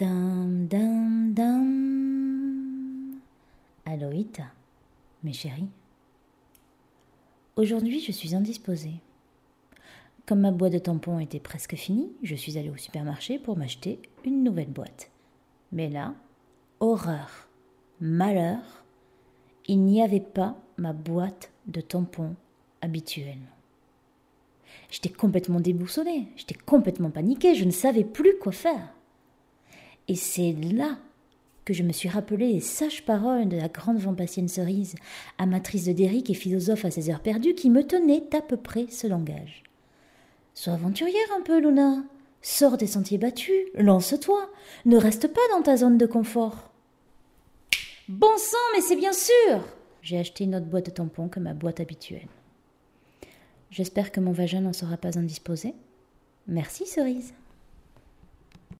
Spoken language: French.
Dam, dam, dam. Aloïta, mes chéris. Aujourd'hui, je suis indisposée. Comme ma boîte de tampons était presque finie, je suis allée au supermarché pour m'acheter une nouvelle boîte. Mais là, horreur, malheur, il n'y avait pas ma boîte de tampons habituelle. J'étais complètement déboussolée, j'étais complètement paniquée, je ne savais plus quoi faire. Et c'est là que je me suis rappelé les sages paroles de la grande Vampassienne Cerise, amatrice de Derrick et philosophe à ses heures perdues, qui me tenait à peu près ce langage. Sois aventurière un peu, Luna. Sors des sentiers battus, lance-toi, ne reste pas dans ta zone de confort. Bon sang, mais c'est bien sûr J'ai acheté une autre boîte de tampons que ma boîte habituelle. J'espère que mon vagin n'en sera pas indisposé. Merci, cerise.